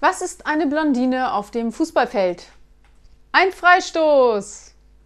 Was ist eine Blondine auf dem Fußballfeld? Ein Freistoß!